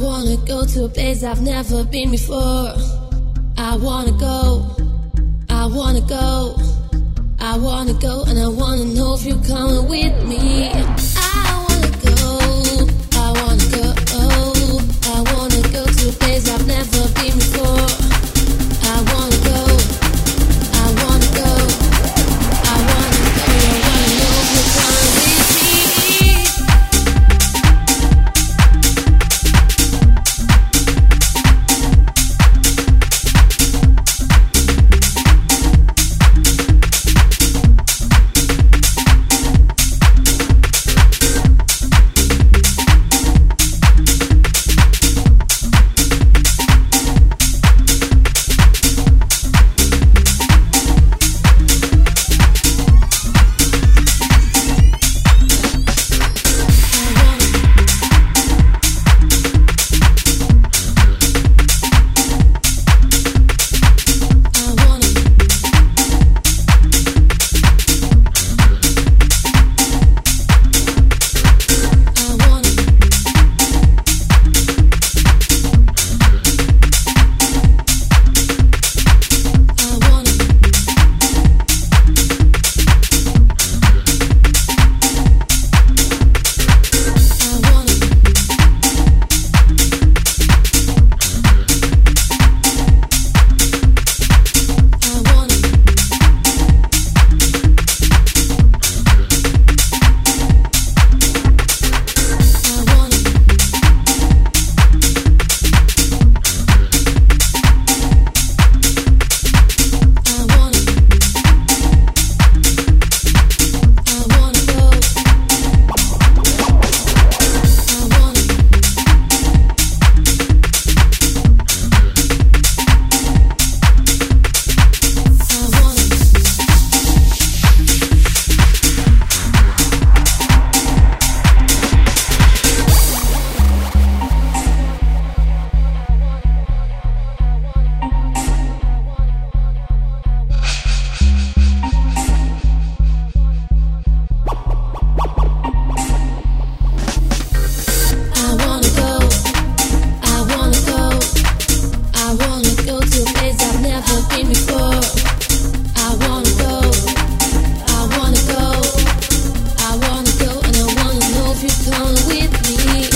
to go to a place I've never been before. I wanna go, I wanna go, I wanna go, and I wanna know if you're coming with me. with me.